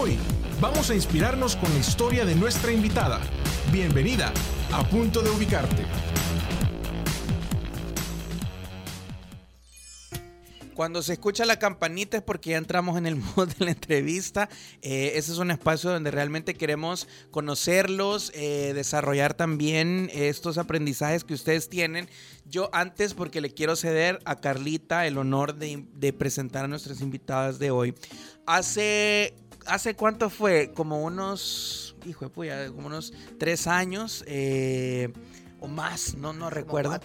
Hoy vamos a inspirarnos con la historia de nuestra invitada. Bienvenida a Punto de Ubicarte. Cuando se escucha la campanita es porque ya entramos en el modo de la entrevista. Eh, ese es un espacio donde realmente queremos conocerlos, eh, desarrollar también estos aprendizajes que ustedes tienen. Yo antes, porque le quiero ceder a Carlita el honor de, presentar a nuestras invitadas de hoy. Hace, ¿hace cuánto fue? Como unos, hijo de puya, como unos tres años. Eh, o más, no, no recuerdo.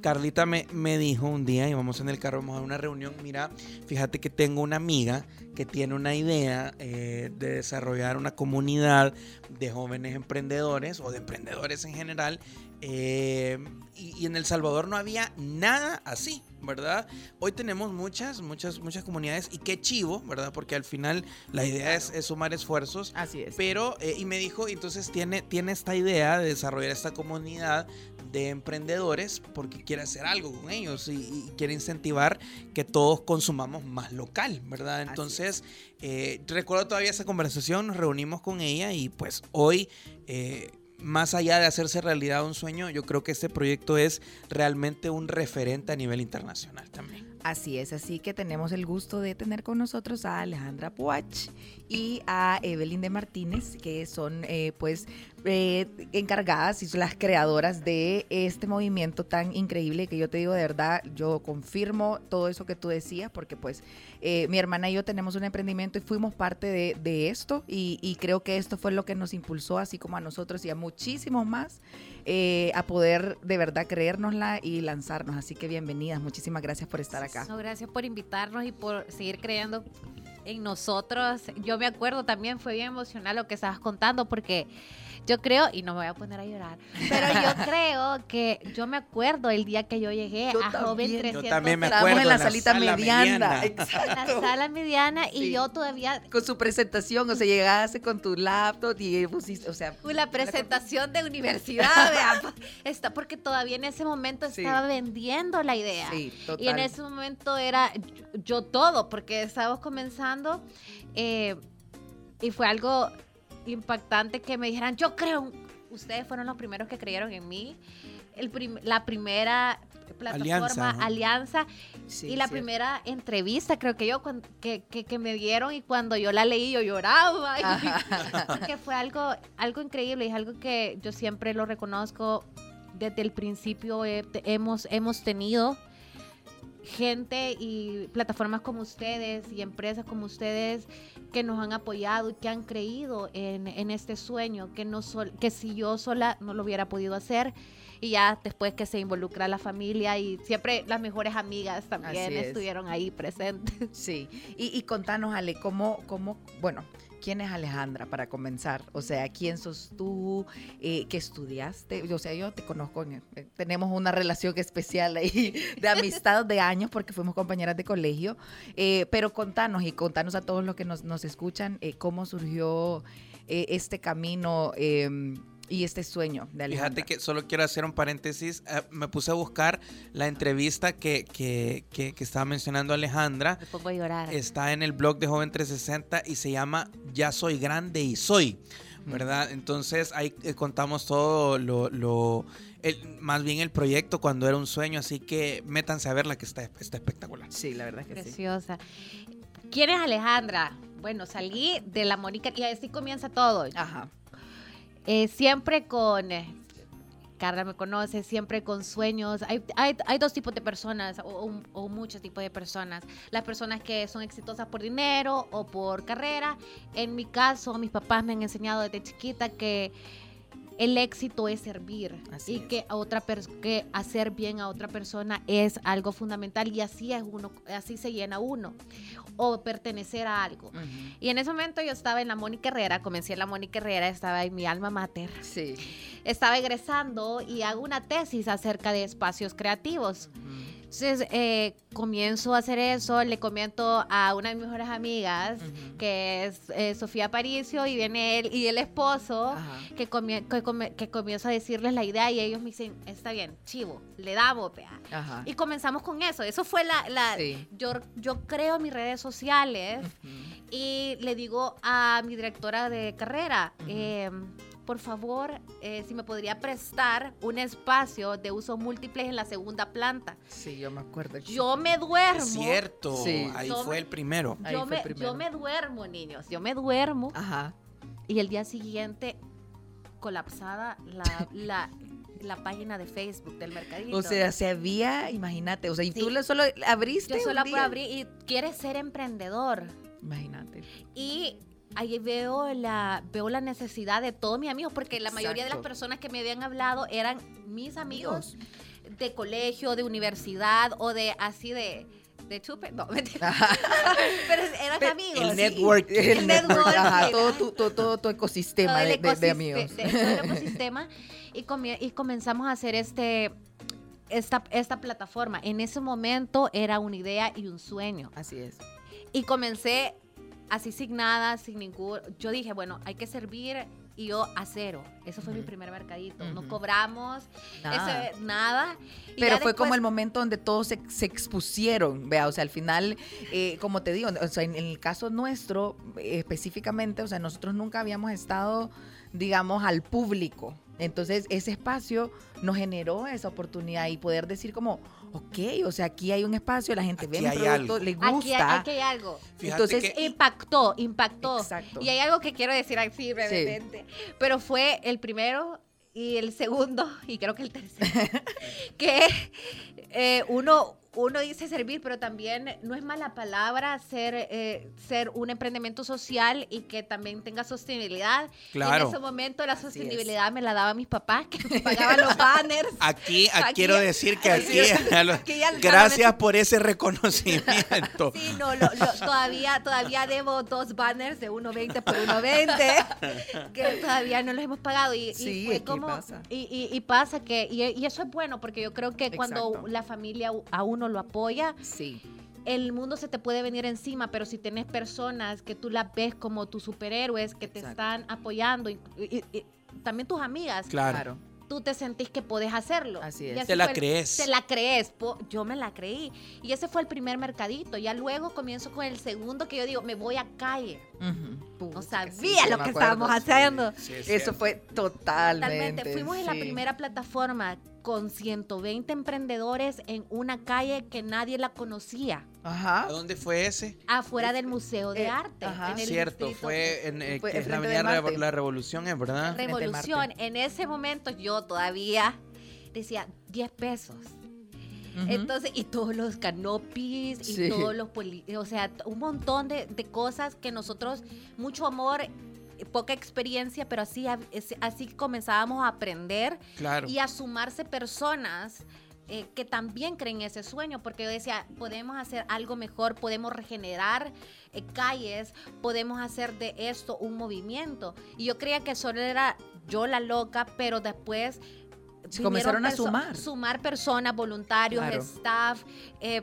Carlita me, me, dijo un día, íbamos en el carro, vamos a una reunión, mira, fíjate que tengo una amiga que tiene una idea eh, de desarrollar una comunidad de jóvenes emprendedores o de emprendedores en general eh, y, en El Salvador no había nada así, ¿verdad? Hoy tenemos muchas, muchas, muchas comunidades y qué chivo, ¿verdad? Porque al final la idea es, sumar esfuerzos. Así es. Pero, eh, y me dijo, entonces tiene, tiene esta idea de desarrollar esta comunidad de emprendedores porque quiere hacer algo con ellos y, quiere incentivar que todos consumamos más local, ¿verdad? Entonces, eh, recuerdo todavía esa conversación, nos reunimos con ella y pues hoy más allá de hacerse realidad un sueño, yo creo que este proyecto es realmente un referente a nivel internacional también. Así es, así que tenemos el gusto de tener con nosotros a Alejandra Puach y a Evelyn de Martínez, que son eh, pues eh, encargadas y las creadoras de este movimiento tan increíble que yo te digo de verdad, yo confirmo todo eso que tú decías, porque pues eh, mi hermana y yo tenemos un emprendimiento y fuimos parte de, esto y, creo que esto fue lo que nos impulsó, así como a nosotros y a muchísimos más, eh, a poder de verdad creérnosla y lanzarnos. Así que bienvenidas, muchísimas gracias por estar acá. gracias por invitarnos y por seguir creyendo en nosotros. Yo me acuerdo también, fue bien emocional lo que estabas contando porque yo creo, y no me voy a poner a llorar, pero yo creo que yo me acuerdo el día que yo llegué a Joven 300. Yo también me acuerdo. en la, salita mediana. En la sala mediana y yo todavía... Con su presentación, o sea, llegaste con tu laptop y pusiste, o sea... La presentación de universidad, vea, está porque todavía en ese momento estaba vendiendo la idea. Sí, total. Y en ese momento era yo, todo, porque estábamos comenzando eh, y fue algo impactante que me dijeran, yo creo, ustedes fueron los primeros que creyeron en mí. El la primera plataforma, alianza, y la primera entrevista, creo que yo, que, que, me dieron y cuando yo la leí yo lloraba, que fue algo, algo increíble y es algo que yo siempre lo reconozco. Desde el principio hemos, hemos tenido gente y plataformas como ustedes y empresas como ustedes que nos han apoyado y que han creído en, este sueño, que, no que si yo sola no lo hubiera podido hacer. Y ya después que se involucra la familia y siempre las mejores amigas también estuvieron ahí presentes. Sí, y, y contanos Ale, ¿cómo, cómo, bueno, ¿Quién es Alejandra para comenzar? O sea, ¿quién sos tú? Eh, ¿Qué estudiaste? O sea, yo te conozco, eh, tenemos una relación especial ahí de amistad de años porque fuimos compañeras de colegio. Eh, pero contanos y contanos a todos los que nos, nos escuchan cómo surgió este camino em, y este sueño de Alejandra. Fíjate que solo quiero hacer un paréntesis. Eh, me puse a buscar la entrevista que, que, que, estaba mencionando Alejandra. Me pongo a llorar. Está en el blog de Joven 360 y se llama Ya soy grande y soy. ¿Verdad? Entonces ahí eh, contamos todo lo, lo más bien el proyecto cuando era un sueño, así que métanse a verla que está, está espectacular. Sí, la verdad que Preciosa. ¿Quién es Alejandra? Bueno, salí de la Mónica y así comienza todo. Ajá. Eh, siempre con, eh, Carla me conoce, siempre con sueños. Hay, hay, hay dos tipos de personas o, o, muchos tipos de personas. Las personas que son exitosas por dinero o por carrera. En mi caso, mis papás me han enseñado desde chiquita que el éxito es servir y que a otra que hacer bien a otra persona es algo fundamental y así es uno así se llena uno o pertenecer a algo. Y en ese momento yo estaba en la Mónica Herrera, comencé en la Mónica Herrera, estaba en mi alma mater. Sí. Estaba egresando y hago una tesis acerca de espacios creativos. Entonces, eh, comienzo a hacer eso, le comento a una de mis mejores amigas, que es eh, Sofía Paricio, y viene él y el esposo, que, que, comienzo a decirles la idea y ellos me dicen, está bien, chivo, le damos, vea. Y comenzamos con eso. Eso fue la... la yo, yo creo mis redes sociales Y le digo a mi directora de carrera, em, por favor, eh, si me podría prestar un espacio de uso múltiple en la segunda planta. Sí, yo me acuerdo. Yo me duermo. Es cierto, ahí fue el primero. Yo, me, yo me duermo, niños, yo me duermo. Ajá. Y el día siguiente, colapsada la, la, la página de Facebook del mercadito. O sea, se había, imagínate, o sea, y tú le solo abriste. Yo solo abrir y quieres ser emprendedor. Imagínate. Y ahí veo la, veo la necesidad de todos mis amigos, porque la mayoría de las personas que me habían hablado eran mis amigos de colegio, de universidad o de así de de chupe, no, pero eran amigos. El network. El, network, todo, tu, todo, tu ecosistema de, de, amigos. el ecosistema. Y, y comenzamos a hacer este, esta, esta plataforma. En ese momento era una idea y un sueño. Así es. Y comencé así sin nada, sin ningún... Yo dije, bueno, hay que servir y yo a cero. Eso fue mi primer mercadito. No cobramos nada. Pero fue como el momento donde todos se, expusieron, vea, o sea, al final, eh, como te digo, o sea, en, el caso nuestro específicamente, o sea, nosotros nunca habíamos estado, digamos, al público. Entonces, ese espacio nos generó esa oportunidad y poder decir como, ok, o sea, aquí hay un espacio, la gente ve mi producto, le gusta. Aquí hay, aquí hay algo. Entonces, impactó, impactó. Exacto. Y hay algo que quiero decir así brevemente, pero fue el primero y el segundo, y creo que el tercero, que eh, uno uno dice servir, pero también no es mala palabra ser, eh, ser un emprendimiento social y que también tenga sostenibilidad. Claro. en ese momento la sostenibilidad me la daba mis papás, que me pagaban los banners. Aquí, quiero decir que aquí, gracias por ese reconocimiento. sí, no, todavía, todavía debo dos banners de 1.20 por 1.20 que todavía no los hemos pagado. Y, sí, y como, pasa. Y, pasa que, y, eso es bueno, porque yo creo que cuando la familia a uno lo apoya, sí. el mundo se te puede venir encima, pero si tenés personas que tú las ves como tus superhéroes, que te están apoyando, y, también tus amigas. Claro tú te sentís que podés hacerlo. Así es. te la crees. Te la crees. Yo me la creí. Y ese fue el primer mercadito. Ya luego comienzo con el segundo que yo digo, me voy a calle. no sabía lo que estábamos haciendo. Eso fue totalmente. Totalmente. Fuimos en la primera plataforma con 120 emprendedores en una calle que nadie la conocía. Ajá. ¿A dónde fue ese? Afuera del Museo de eh, Arte. Ajá. Cierto, fue en, eh, la Avenida La Revolución, ¿es verdad? Revolución. En ese momento yo todavía decía 10 pesos. Entonces, y todos los canopies, y todos los, o sea, un montón de, de cosas que nosotros, mucho amor poca experiencia, pero así, así comenzábamos a aprender y a sumarse personas eh, que también creen ese sueño, porque yo decía, podemos hacer algo mejor, podemos regenerar eh, calles, podemos hacer de esto un movimiento. Y yo creía que solo era yo la loca, pero después... comenzaron a sumar. Sumar personas, voluntarios, staff, eh,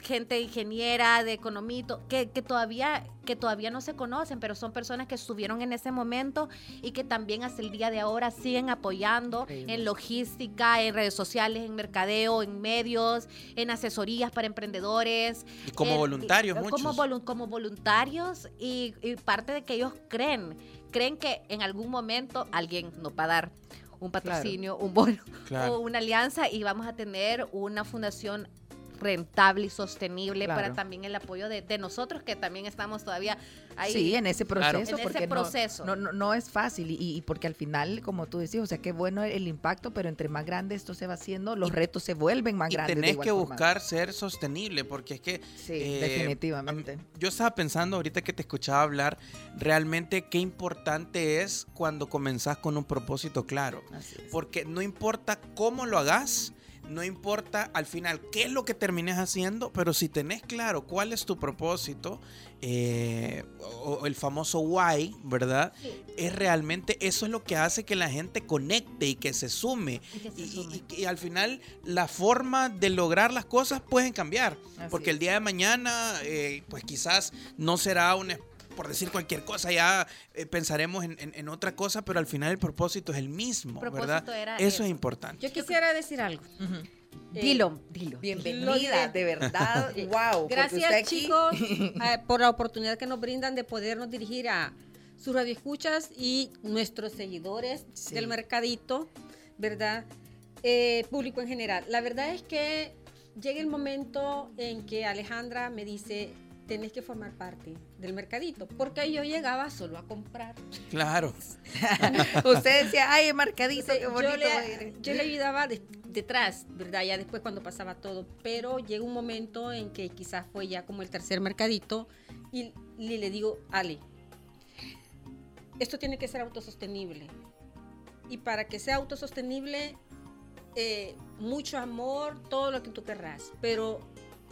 gente ingeniera, de economito, que, que, todavía, que todavía no se conocen, pero son personas que estuvieron en ese momento y que también hasta el día de ahora siguen apoyando en logística, en redes sociales, en mercadeo, en medios, en asesorías para emprendedores. Y como voluntarios, como, como voluntarios y, parte de que ellos creen, creen que en algún momento alguien nos va a dar un patrocinio, un bono o una alianza y vamos a tener una fundación rentable y sostenible para también el apoyo de, nosotros que también estamos todavía ahí. Sí, en ese proceso. En ese proceso. No, no, no, es fácil y, porque al final, como tú decías, o sea, qué bueno el impacto, pero entre más grande esto se va haciendo, los retos se vuelven más grandes. Tenés que buscar ser sostenible porque es que... Sí, eh, definitivamente. Yo estaba pensando ahorita que te escuchaba hablar, realmente qué importante es cuando comenzás con un propósito claro. Porque no importa cómo lo hagas, no importa al final qué es lo que termines haciendo, pero si tenés claro cuál es tu propósito, eh, o, el famoso why, ¿verdad? Es realmente eso es lo que hace que la gente conecte y que se sume. Y, al final la forma de lograr las cosas pueden cambiar, porque el día de mañana, eh, pues quizás no será un por decir cualquier cosa, ya eh, pensaremos en, otra cosa, pero al final el propósito es el mismo, ¿verdad? Eso, es importante. Yo quisiera decir algo. dilo, dilo. Bienvenida, de verdad. wow. Gracias, chicos, por la oportunidad que nos brindan de podernos dirigir a sus radioescuchas y nuestros seguidores del mercadito, ¿verdad? público en general. La verdad es que llega el momento en que Alejandra me dice, tenés que formar parte del mercadito, porque yo llegaba solo a comprar. Claro. Usted decía, ay, mercadito, qué bonito. Yo le, yo le ayudaba detrás, ¿verdad? Ya después cuando pasaba todo, pero llega un momento en que quizás fue ya como el tercer mercadito y, y le digo, Ale, esto tiene que ser autosostenible. Y para que sea autosostenible, eh, mucho amor, todo lo que tú querrás, pero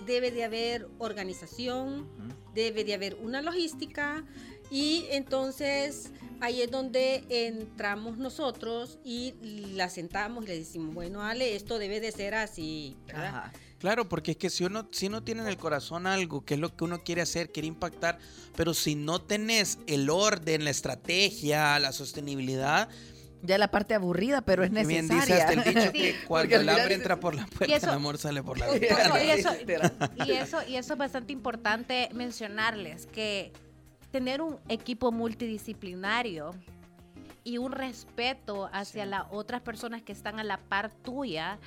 debe de haber organización, debe de haber una logística y entonces ahí es donde entramos nosotros y la sentamos y le decimos, bueno, Ale, esto debe de ser así. Claro, porque es que si uno, si uno tiene en el corazón algo, que es lo que uno quiere hacer, quiere impactar, pero si no tenés el orden, la estrategia, la sostenibilidad, ya la parte aburrida, pero es necesaria. Bien dice hasta el dicho que cuando el hambre entra por la puerta, el amor sale por la ventana. Y eso, y, eso, y eso es bastante importante mencionarles, que tener un equipo multidisciplinario y un respeto hacia las otras personas que están a la par tuya,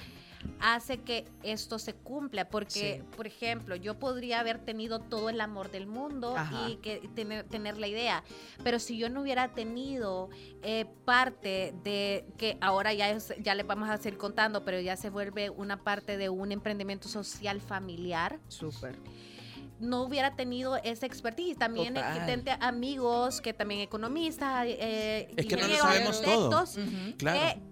hace que esto se cumpla. Porque, por ejemplo, yo podría haber tenido todo el amor del mundo y que tener, tener, la idea, pero si yo no hubiera tenido eh, parte de que ahora ya, ya le vamos a seguir contando, pero ya se vuelve una parte de un emprendimiento social familiar. Súper no hubiera tenido esa expertise. También gente, amigos que también economistas, eh, es que no lo sabemos todo.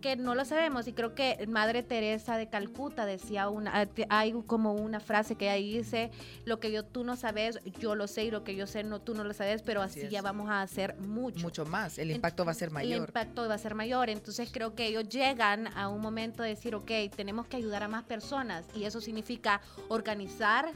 que, no lo sabemos. Y creo que Madre Teresa de Calcuta decía una, eh, hay como una frase que ahí dice, lo que yo tú no sabes, yo lo sé y lo que yo sé no tú no lo sabes, pero así, ya vamos a hacer mucho. Mucho más, el impacto va a ser mayor. El impacto va a ser mayor. Entonces creo que ellos llegan a un momento de decir, ok, tenemos que ayudar a más personas y eso significa organizar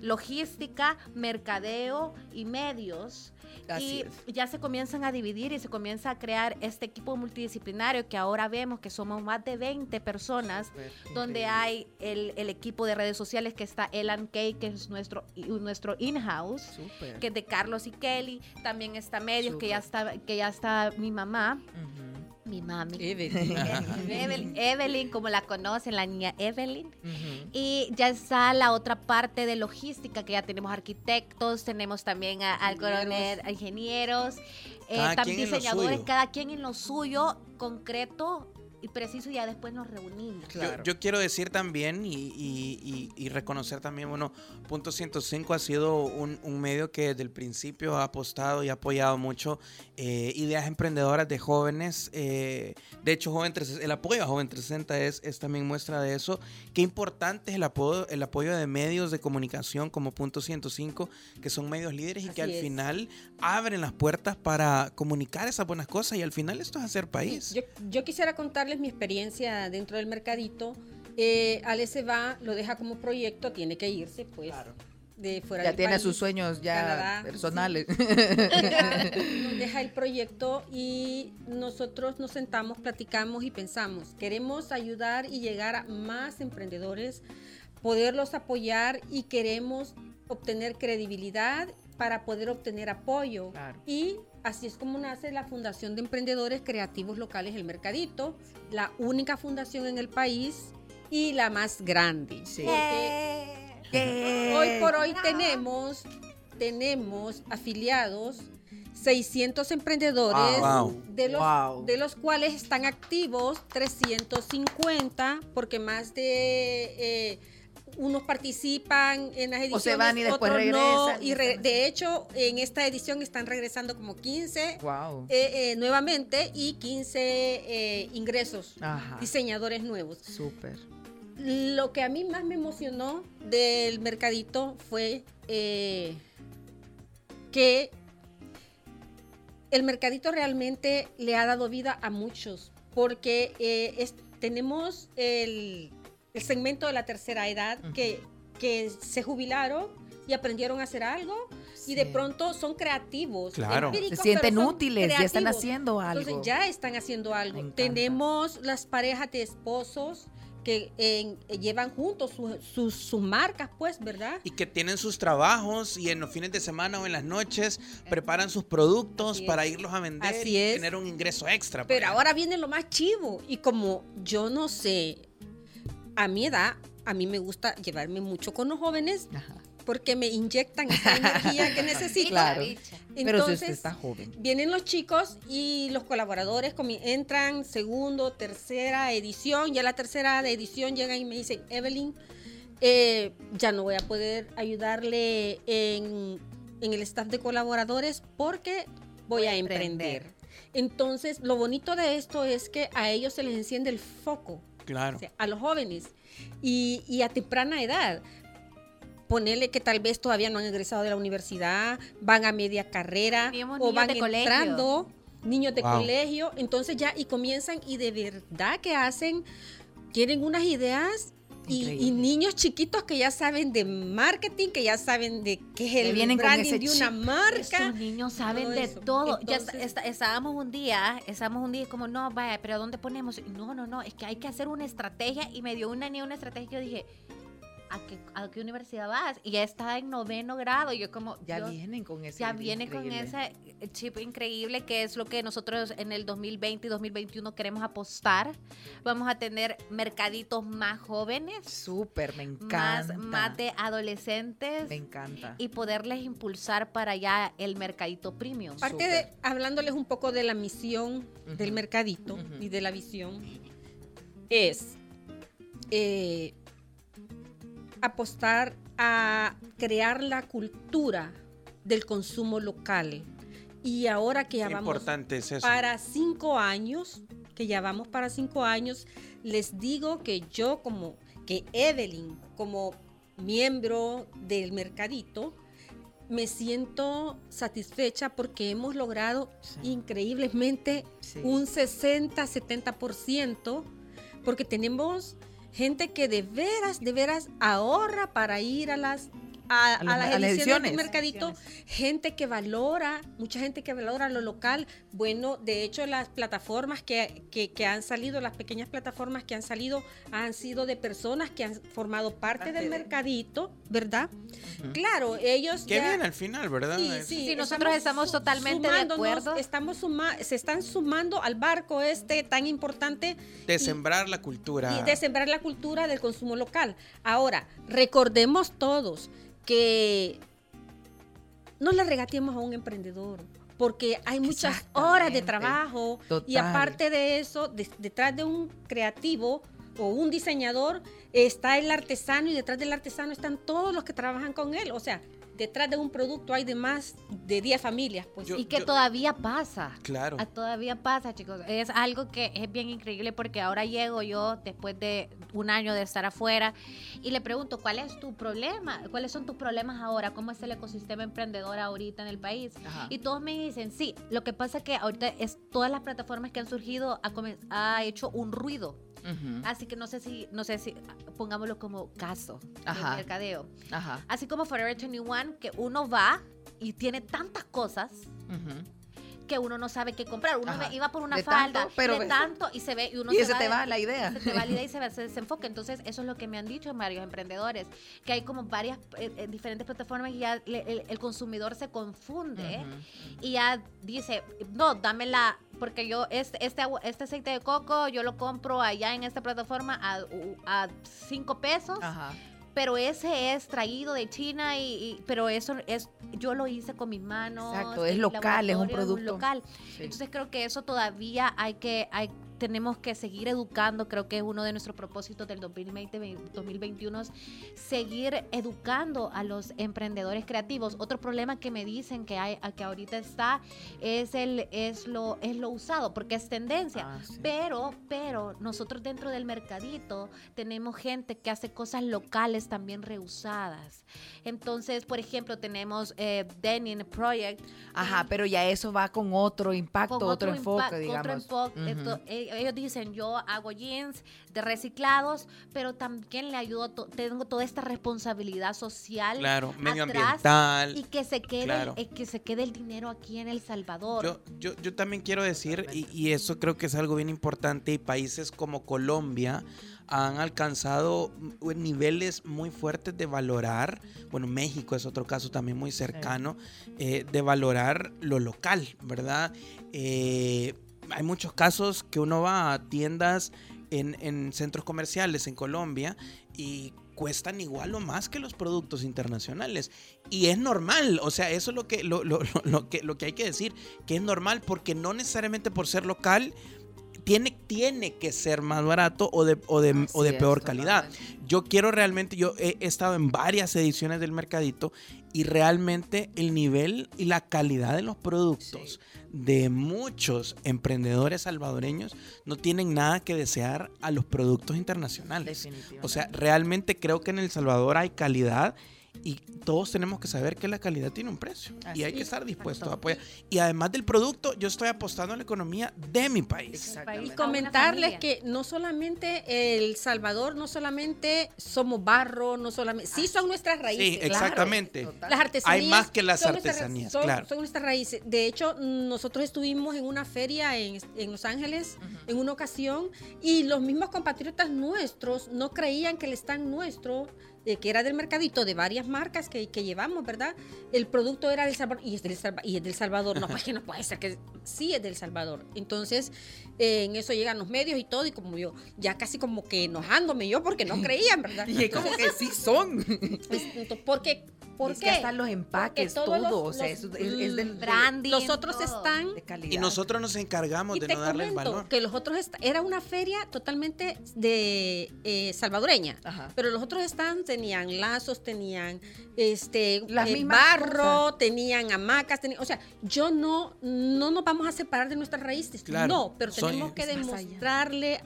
logística, mercadeo y medios. y ya se comienzan a dividir y se comienza a crear este equipo multidisciplinario que ahora vemos que somos más de 20 personas, donde hay el, equipo de redes sociales que está Elan Kay, que es nuestro, nuestro in-house, que es de Carlos y Kelly. También está Medios, que ya está, que ya está mi mamá mi mami. Evelyn. Evelyn, como la conocen, la niña Evelyn. Y ya está la otra parte de logística, que ya tenemos arquitectos, tenemos también al coronel, ingenieros, eh, también diseñadores, cada quien en lo suyo concreto y preciso y ya después nos reunimos. Yo, quiero decir también y, reconocer también, bueno, Punto 105 ha sido un, medio que desde el principio ha apostado y ha apoyado mucho eh, ideas emprendedoras de jóvenes. Eh, de hecho, Joven el apoyo a Joven 360 es, es también muestra de eso. Qué importante es el apoyo, el apoyo de medios de comunicación como Punto 105, que son medios líderes y que al final abren las puertas para comunicar esas buenas cosas y al final esto es hacer país. Yo, yo quisiera contarle mi experiencia dentro del mercadito. Eh, Ale se va, lo deja como proyecto, tiene que irse, pues. De fuera ya tiene sus sueños ya personales. deja el proyecto y nosotros nos sentamos, platicamos y pensamos, queremos ayudar y llegar a más emprendedores, poderlos apoyar y queremos obtener credibilidad para poder obtener apoyo. Y así es como nace la Fundación de Emprendedores Creativos Locales El Mercadito, la única fundación en el país y la más grande. hoy por hoy tenemos, tenemos afiliados 600 emprendedores, ah, de, los, de los cuales están activos 350, porque más de... Eh, unos participan en las ediciones, o se van y después regresan. Y de hecho, en esta edición están regresando como 15 eh, eh, nuevamente y 15 eh, ingresos, diseñadores nuevos. Súper. Lo que a mí más me emocionó del mercadito fue que el mercadito realmente le ha dado vida a muchos, porque tenemos el el segmento de la tercera edad que, que se jubilaron y aprendieron a hacer algo y de pronto son creativos. Claro. Se sienten útiles, ya están haciendo algo. Entonces ya están haciendo algo. Tenemos las parejas de esposos que eh, llevan juntos sus marcas, pues, ¿verdad? Y que tienen sus trabajos y en los fines de semana o en las noches preparan sus productos para irlos a vender y tener un ingreso extra. Pero ahora viene lo más chivo y como yo no sé, a mi edad, a mí me gusta llevarme mucho con los jóvenes. porque me inyectan esa energía que necesito. Claro. Pero si usted está joven. Vienen los chicos y los colaboradores entran segundo, tercera edición. Ya la tercera edición llegan y me dicen, Evelyn, eh, ya no voy a poder ayudarle en, el staff de colaboradores porque voy, a emprender. Entonces, lo bonito de esto es que a ellos se les enciende el foco. Claro. a los jóvenes. Y, y a temprana edad ponerle que tal vez todavía no han egresado de la universidad, van a media carrera o van entrando, niños de colegio, entonces ya y comienzan y de verdad que hacen, tienen unas ideas y, niños chiquitos que ya saben de marketing, que ya saben de qué es el branding de una marca. Esos niños saben de todo. ya estábamos un día, estábamos un día como, no, vaya, pero ¿a dónde ponemos? No, no, no, es que hay que hacer una estrategia y me dio una ni una estrategia. Yo dije, ¿a qué, universidad vas? Y ya está en noveno grado. Y yo como... Ya vienen con ese Ya vienen con ese chip increíble que es lo que nosotros en el 2020 y 2021 queremos apostar. Vamos a tener mercaditos más jóvenes. Súper, me encanta. Más, más de adolescentes. Me encanta. Y poderles impulsar para allá el mercadito premium. Aparte de, hablándoles un poco de la misión del mercadito y de la visión, es... Eh, apostar a crear la cultura del consumo local. Y ahora que ya vamos para cinco años, que ya vamos para cinco años, les digo que yo como, que Evelyn, como miembro del mercadito, me siento satisfecha porque hemos logrado increíblemente un 60-70%, porque tenemos gente que de veras, de veras ahorra para ir a las a, las, ediciones del mercadito, gente que valora, mucha gente que valora lo local. Bueno, de hecho, las plataformas que, que, han salido, las pequeñas plataformas que han salido, han sido de personas que han formado parte del mercadito, ¿verdad? Claro, ellos. Qué bien al final, ¿verdad? Sí, sí, nosotros estamos totalmente de acuerdo. Estamos se están sumando al barco este tan importante. De sembrar la cultura. de sembrar la cultura del consumo local. Ahora, recordemos todos que no le regateemos a un emprendedor porque hay muchas horas de trabajo y aparte de eso, detrás de un creativo o un diseñador está el artesano y detrás del artesano están todos los que trabajan con él. O sea, detrás de un producto hay de más de 10 familias. Pues. y que todavía pasa. Claro. Ah, todavía pasa, chicos. Es algo que es bien increíble porque ahora llego yo después de un año de estar afuera y le pregunto, ¿cuál es tu problema? ¿Cuáles son tus problemas ahora? ¿Cómo es el ecosistema emprendedor ahorita en el país? Y todos me dicen, sí, lo que pasa es que ahorita es todas las plataformas que han surgido ha, ha hecho un ruido Así que no sé si, no sé si, pongámoslo como caso de mercadeo. Así como Forever 21, que uno va y tiene tantas cosas que uno no sabe qué comprar. Uno iba por una falda pero de tanto y se ve y uno y se, te va la idea. Se te va la idea y se, se desenfoca. Entonces, eso es lo que me han dicho varios emprendedores, que hay como varias eh, eh, diferentes plataformas y ya el, consumidor se confunde y ya dice, no, dame la porque yo este, este, este aceite de coco yo lo compro allá en esta plataforma a, a cinco pesos. Ajá pero ese es traído de China y, pero eso es yo lo hice con mis manos exacto es local es un producto. local. Entonces creo que eso todavía hay que hay tenemos que seguir educando, creo que es uno de nuestros propósitos del 2020, 2021, seguir educando a los emprendedores creativos. Otro problema que me dicen que hay, que ahorita está es el es lo es lo usado, porque es tendencia. Ah, pero pero nosotros dentro del mercadito tenemos gente que hace cosas locales también reusadas. Entonces, por ejemplo, tenemos eh, Denim Project. Ajá, pero ya eso va con otro impacto, otro, enfoque, digamos. Otro enfoque ellos dicen, yo hago jeans de reciclados, pero también le ayudo, tengo toda esta responsabilidad social. Claro, medioambiental. Y que se quede, eh, que se quede el dinero aquí en El Salvador. Yo, yo, yo también quiero decir, y, y eso creo que es algo bien importante, y países como Colombia han alcanzado niveles muy fuertes de valorar, bueno, México es otro caso también muy cercano, eh, de valorar lo local, ¿verdad? Eh, hay muchos casos que uno va a tiendas en, en centros comerciales en Colombia y cuestan igual o más que los productos internacionales. Y es normal, o sea, eso es lo que, lo, lo, lo, que, lo que hay que decir, que es normal porque no necesariamente por ser local tiene, tiene que ser más barato o de, o de, o de peor calidad. Yo quiero realmente, yo he, estado en varias ediciones del mercadito y realmente el nivel y la calidad de los productos de muchos emprendedores salvadoreños no tienen nada que desear a los productos internacionales. O sea, realmente creo que en El Salvador hay calidad y todos tenemos que saber que la calidad tiene un precio y hay que estar dispuestos a apoyar. Y además del producto, yo estoy apostando a la economía de mi país. Y comentarles que no solamente El Salvador, no solamente somos barro, no solamente, sí son nuestras raíces. Sí, exactamente. las artesanías. Hay más que las artesanías, claro. Son nuestras raíces. De hecho, nosotros estuvimos en una feria en, Los Ángeles en una ocasión y los mismos compatriotas nuestros no creían que el stand nuestro que era del mercadito de varias marcas que, que, llevamos, ¿verdad? El producto era del Salvador y es del, y es del Salvador. No, pues que no puede ser que sí es del Salvador. Entonces, eh, en eso llegan los medios y todo, y como yo, ya casi como que enojándome yo porque no creían, ¿verdad? y como que sí son. porque ¿Por qué? están los empaques, todo. o sea, es, del branding. Los otros están. Y nosotros nos encargamos de no darle el valor. Que los otros era una feria totalmente de eh, salvadoreña. Pero los otros están tenían lazos, tenían este Las eh, barro, tenían hamacas, o sea, yo no, no nos vamos a separar de nuestras raíces. no, pero tenemos que demostrarle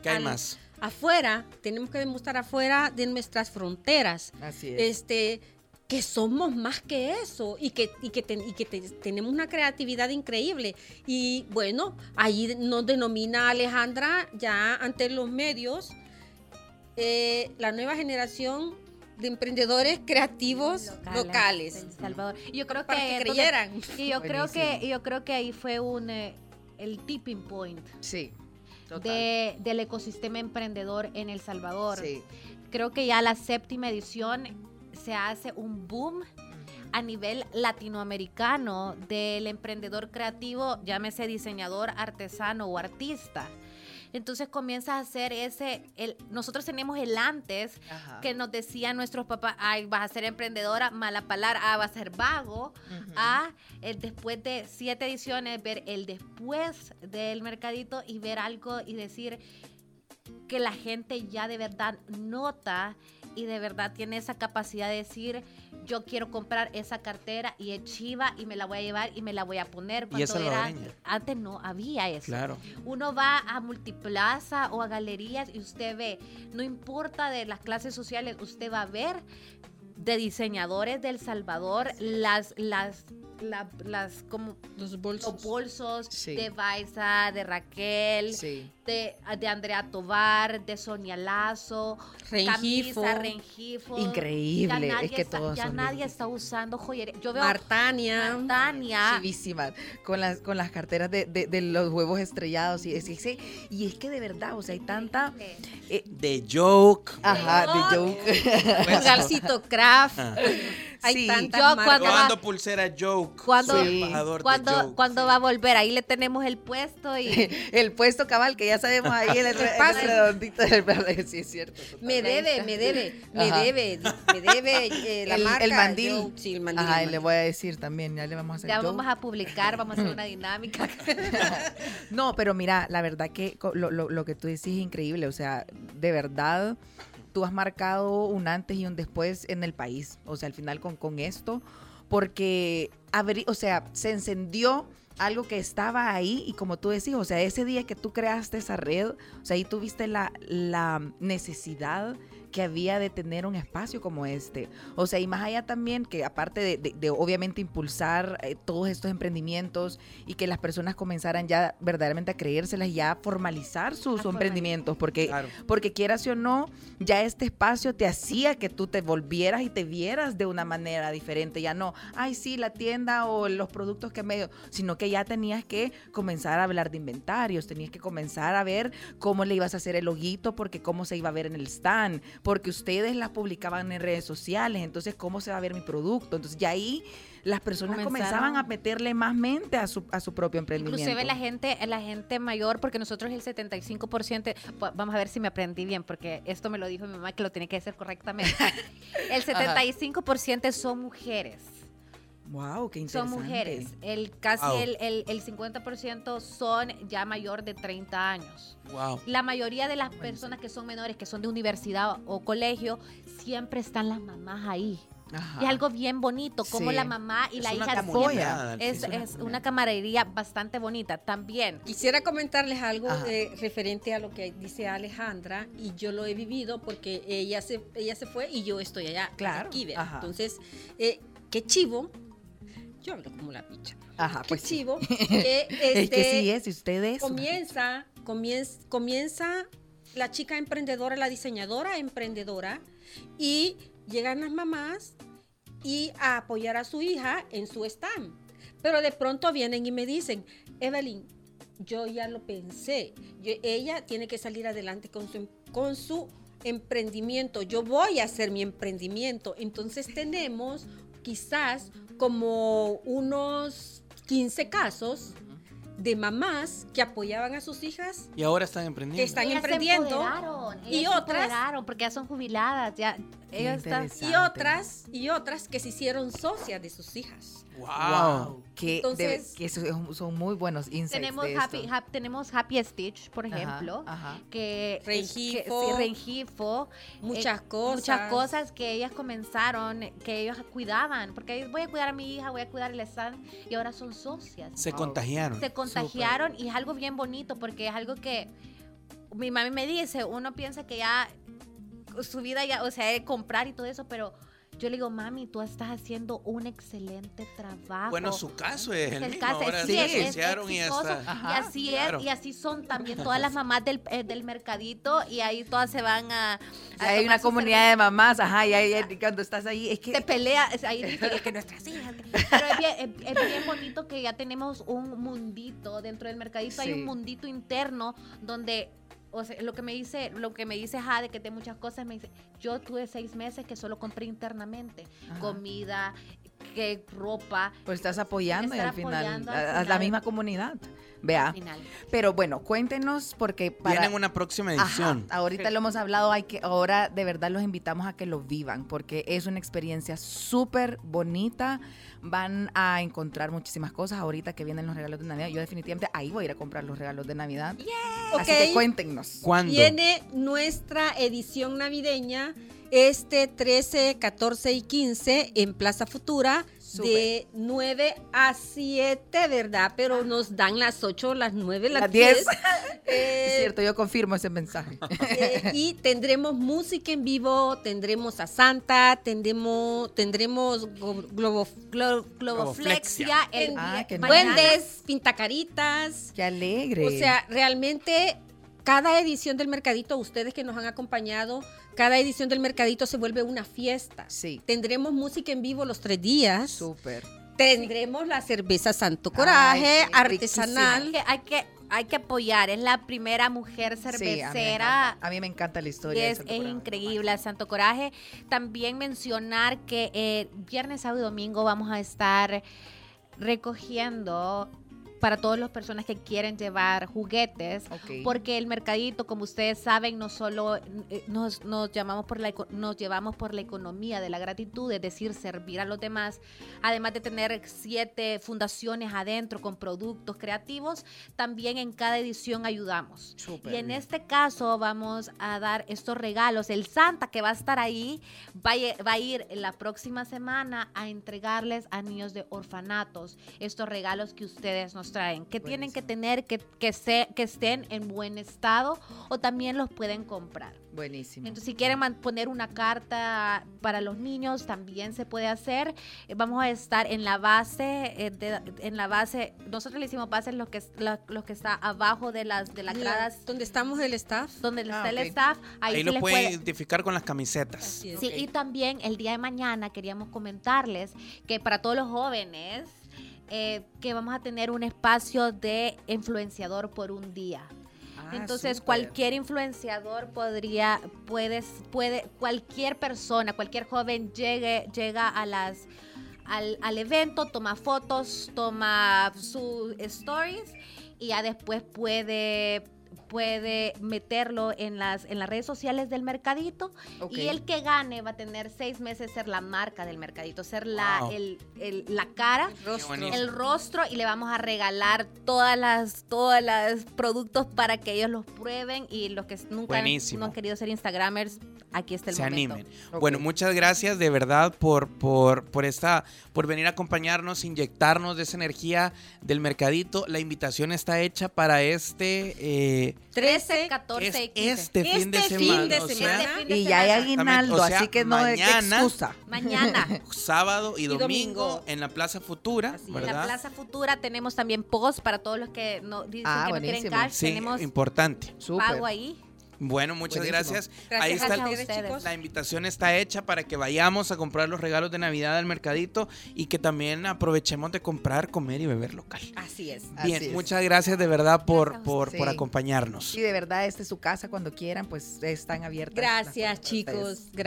afuera, tenemos que demostrar afuera de nuestras fronteras. Así es. Este, que somos más que eso y que, y que, tenemos una creatividad increíble. Y bueno, ahí nos denomina Alejandra ya ante los medios eh, la nueva generación de emprendedores creativos locales. Salvador. Yo creo Para que, creyeran. Y yo creo que yo creo que ahí fue un eh, el tipping point. Sí. De, del ecosistema emprendedor en El Salvador. Sí. Creo que ya la séptima edición se hace un boom a nivel latinoamericano del emprendedor creativo, llámese diseñador, artesano o artista. Entonces comienza a hacer ese, el, nosotros tenemos el antes que nos decían nuestros papás, ay, vas a ser emprendedora, mala palabra, ah, vas a ser vago, a el después de siete ediciones, ver el después del mercadito y ver algo y decir que la gente ya de verdad nota y de verdad tiene esa capacidad de decir, yo quiero comprar esa cartera y es chiva y me la voy a llevar y me la voy a poner. Cuando ¿Y era, antes no había eso. Claro. Uno va a multiplaza o a galerías y usted ve, no importa de las clases sociales, usted va a ver de diseñadores del Salvador las las las como los bolsos, bolsos de Baiza, de Raquel, de, de, Andrea Tovar, de Sonia Lazo, Rengifo, camisa, Rengifo. Increíble, es que está, todos ya nadie está usando joyería. Yo veo Martania, Martania, con las con las carteras de, de, los huevos estrellados y es, y es que de verdad, o sea, hay tanta eh, de joke, ajá, de joke, Galcito Craft. Ah. Hay tantas Cuando, pulsera joke. Cuando, cuando, cuando va a volver, ahí le tenemos el puesto y el puesto cabal que ya sabemos ahí el, el, el redondito del sí es cierto. Me debe, me debe, me debe, me debe eh, la marca. El mandil. sí, el mandil. Ajá, le voy a decir también, ya le vamos a hacer. Ya vamos a publicar, vamos a hacer una dinámica. no, pero mira, la verdad que lo, lo, lo que tú decís es increíble, o sea, de verdad tú has marcado un antes y un después en el país, o sea, al final con, con esto, porque, o sea, se encendió algo que estaba ahí y como tú decís, o sea, ese día que tú creaste esa red, o sea, ahí tuviste la, la necesidad que había de tener un espacio como este. O sea, y más allá también que aparte de, obviamente impulsar eh, todos estos emprendimientos y que las personas comenzaran ya verdaderamente a creérselas, ya a formalizar sus emprendimientos, porque, porque quieras o no, ya este espacio te hacía que tú te volvieras y te vieras de una manera diferente. Ya no, ay, sí, la tienda o los productos que medio, sino que ya tenías que comenzar a hablar de inventarios, tenías que comenzar a ver cómo le ibas a hacer el loguito, porque cómo se iba a ver en el stand, porque ustedes las publicaban en redes sociales, entonces cómo se va a ver mi producto. Entonces ya ahí las personas comenzaban a meterle más mente a su, a su propio emprendimiento. Inclusive la gente, la gente mayor, porque nosotros el 75%, vamos a ver si me aprendí bien, porque esto me lo dijo mi mamá que lo tiene que hacer correctamente. el 75% son mujeres. Wow, qué interesante. Son mujeres. El, casi el, el, el, 50% son ya mayor de 30 años. Wow. La mayoría de las personas que son menores, que son de universidad o colegio, siempre están las mamás ahí. Es algo bien bonito, como la mamá y la hija siempre. Es, es, una, camaradería bastante bonita también. Quisiera comentarles algo eh, referente a lo que dice Alejandra, y yo lo he vivido porque ella se, ella se fue y yo estoy allá. Claro. Aquí, Entonces, eh, qué chivo yo hablo como la picha. Ajá, pues chivo. Que, es que sí este, es, ustedes. Comienza, comienza, comienza la chica emprendedora, la diseñadora emprendedora, y llegan las mamás y a apoyar a su hija en su stand. Pero de pronto vienen y me dicen, Evelyn, yo ya lo pensé, ella tiene que salir adelante con su, con su emprendimiento, yo voy a hacer mi emprendimiento. Entonces tenemos quizás como unos 15 casos de mamás que apoyaban a sus hijas. Y ahora están emprendiendo. Que están emprendiendo. y otras. porque ya son jubiladas. Ya, y otras, y otras que se hicieron socias de sus hijas. Wow. Que, que son muy buenos insights tenemos happy, tenemos Happy Stitch, por ejemplo, que Rengifo, muchas eh, cosas. Muchas cosas que ellas comenzaron, que ellos cuidaban, porque voy a cuidar a mi hija, voy a cuidar el stand y ahora son socias. Se contagiaron. Se contagiaron y es algo bien bonito porque es algo que mi mami me dice, uno piensa que ya su vida ya, o sea, comprar y todo eso, pero yo le digo, mami, tú estás haciendo un excelente trabajo. Bueno, su caso es el, mismo. Caso, Ahora sí, es, y, así es, y así son también todas las mamás del, eh, del mercadito y ahí todas se van a... hay una comunidad de mamás, ajá, y ahí, cuando estás ahí es que... Te pelea, ahí dice que nuestras hijas... Pero es bien, es, bien, bonito que ya tenemos un mundito dentro del mercadito, hay un mundito interno donde o sea, lo que me dice, lo que me dice Jade, que tiene muchas cosas, me dice, yo tuve seis meses que solo compré internamente, comida, que ropa. Pues estás apoyando y al final, a, la misma comunidad. Vea. Pero bueno, cuéntenos porque para Vienen una próxima edición. ahorita lo hemos hablado, hay que ahora de verdad los invitamos a que lo vivan porque es una experiencia súper bonita. Van a encontrar muchísimas cosas ahorita que vienen los regalos de Navidad. Yo definitivamente ahí voy a ir a comprar los regalos de Navidad. Así que cuéntenos. ¿Cuándo? Viene nuestra edición navideña este 13, 14 y 15 en Plaza Futura de 9 a 7, ¿verdad? Pero nos dan las 8, las 9, las, 10. es eh, cierto, yo confirmo ese mensaje. Eh, y tendremos música en vivo, tendremos a Santa, tendremos, tendremos globo, globoflexia, el, ah, duendes, pintacaritas. Qué alegre. O sea, realmente cada edición del mercadito, ustedes que nos han acompañado, cada edición del mercadito se vuelve una fiesta. Sí. Tendremos música en vivo los tres días. Súper. Tendremos la cerveza Santo Coraje, artesanal. Hay que, hay que apoyar, es la primera mujer cervecera. a, mí me encanta la historia. Es, es increíble, Santo Coraje. También mencionar que eh, viernes, sábado y domingo vamos a estar recogiendo para todas las personas que quieren llevar juguetes, porque el mercadito, como ustedes saben, no solo eh, nos, llamamos por la, nos llevamos por la economía de la gratitud, es decir, servir a los demás, además de tener siete fundaciones adentro con productos creativos, también en cada edición ayudamos. y en este caso vamos a dar estos regalos. El Santa que va a estar ahí va a, va a ir la próxima semana a entregarles a niños de orfanatos estos regalos que ustedes nos nos traen, que tienen que tener, que, que, se, que estén en buen estado o también los pueden comprar. Buenísimo. Entonces, si quieren poner una carta para los niños, también se puede hacer. Eh, vamos a estar en la base, eh, en la base, nosotros le hicimos base en lo que, lo que está abajo de las de las gradas. Donde estamos el staff. Donde está ah, el staff. Ahí, lo puede identificar con las camisetas. Sí, y también el día de mañana queríamos comentarles que para todos los jóvenes, eh, que vamos a tener un espacio de influenciador por un día. Ah, Entonces, cualquier influenciador podría, puedes, puede, cualquier persona, cualquier joven llegue, llega a las, al, al evento, toma fotos, toma sus stories y ya después puede puede meterlo en las, en las redes sociales del mercadito. Y el que gane va a tener seis meses ser la marca del mercadito, ser la, el, la cara, el rostro. y le vamos a regalar todas las, todas las productos para que ellos los prueben y los que nunca han, no han querido ser Instagramers aquí está el se animen. Bueno, muchas gracias de verdad por, por, por, esta, por venir a acompañarnos, inyectarnos de esa energía del mercadito. La invitación está hecha para este 13, 14 y 15. Este fin de este semana. y ya hay aguinaldo, así que no hay excusa. Mañana. sábado y, domingo, en la Plaza Futura. En la Plaza Futura tenemos también post para todos los que no dicen ah, que no quieren cash. Sí, tenemos importante. pago ahí. Bueno, muchas gracias. Ahí está la invitación está hecha para que vayamos a comprar los regalos de Navidad al mercadito y que también aprovechemos de comprar, comer y beber local. Así es. Bien, muchas gracias de verdad por, por, por, acompañarnos. Y de verdad, este es su casa cuando quieran, pues están abiertas. Gracias, chicos. Gracias.